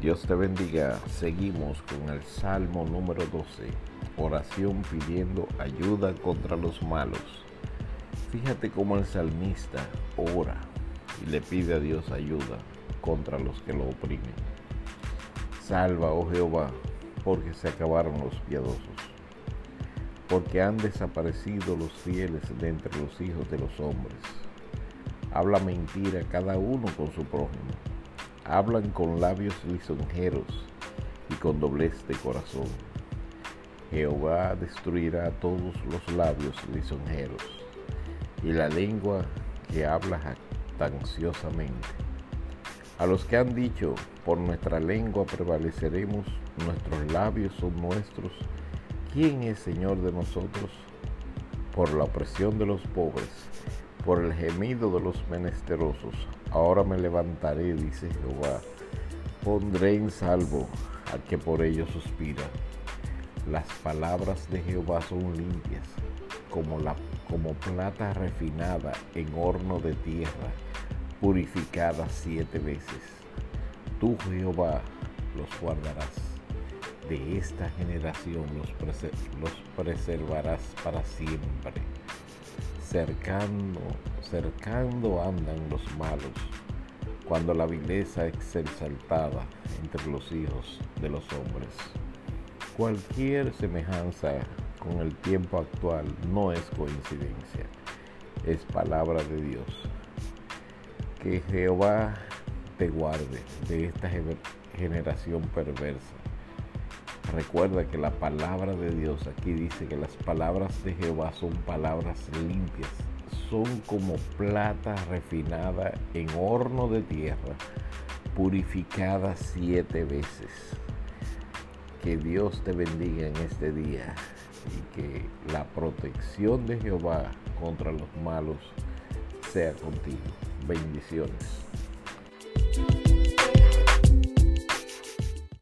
Dios te bendiga. Seguimos con el Salmo número 12. Oración pidiendo ayuda contra los malos. Fíjate cómo el salmista ora y le pide a Dios ayuda contra los que lo oprimen. Salva, oh Jehová, porque se acabaron los piadosos, porque han desaparecido los fieles de entre los hijos de los hombres. Habla mentira cada uno con su prójimo hablan con labios lisonjeros y con doblez de corazón. Jehová destruirá todos los labios lisonjeros y la lengua que habla jactanciosamente. A los que han dicho, por nuestra lengua prevaleceremos, nuestros labios son nuestros, ¿quién es Señor de nosotros? Por la opresión de los pobres por el gemido de los menesterosos. Ahora me levantaré, dice Jehová. Pondré en salvo al que por ellos suspira. Las palabras de Jehová son limpias, como, la, como plata refinada en horno de tierra, purificada siete veces. Tú, Jehová, los guardarás. De esta generación los, los preservarás para siempre cercando, cercando andan los malos, cuando la vileza es exaltada entre los hijos de los hombres. Cualquier semejanza con el tiempo actual no es coincidencia, es palabra de Dios. Que Jehová te guarde de esta generación perversa Recuerda que la palabra de Dios aquí dice que las palabras de Jehová son palabras limpias, son como plata refinada en horno de tierra, purificada siete veces. Que Dios te bendiga en este día y que la protección de Jehová contra los malos sea contigo. Bendiciones.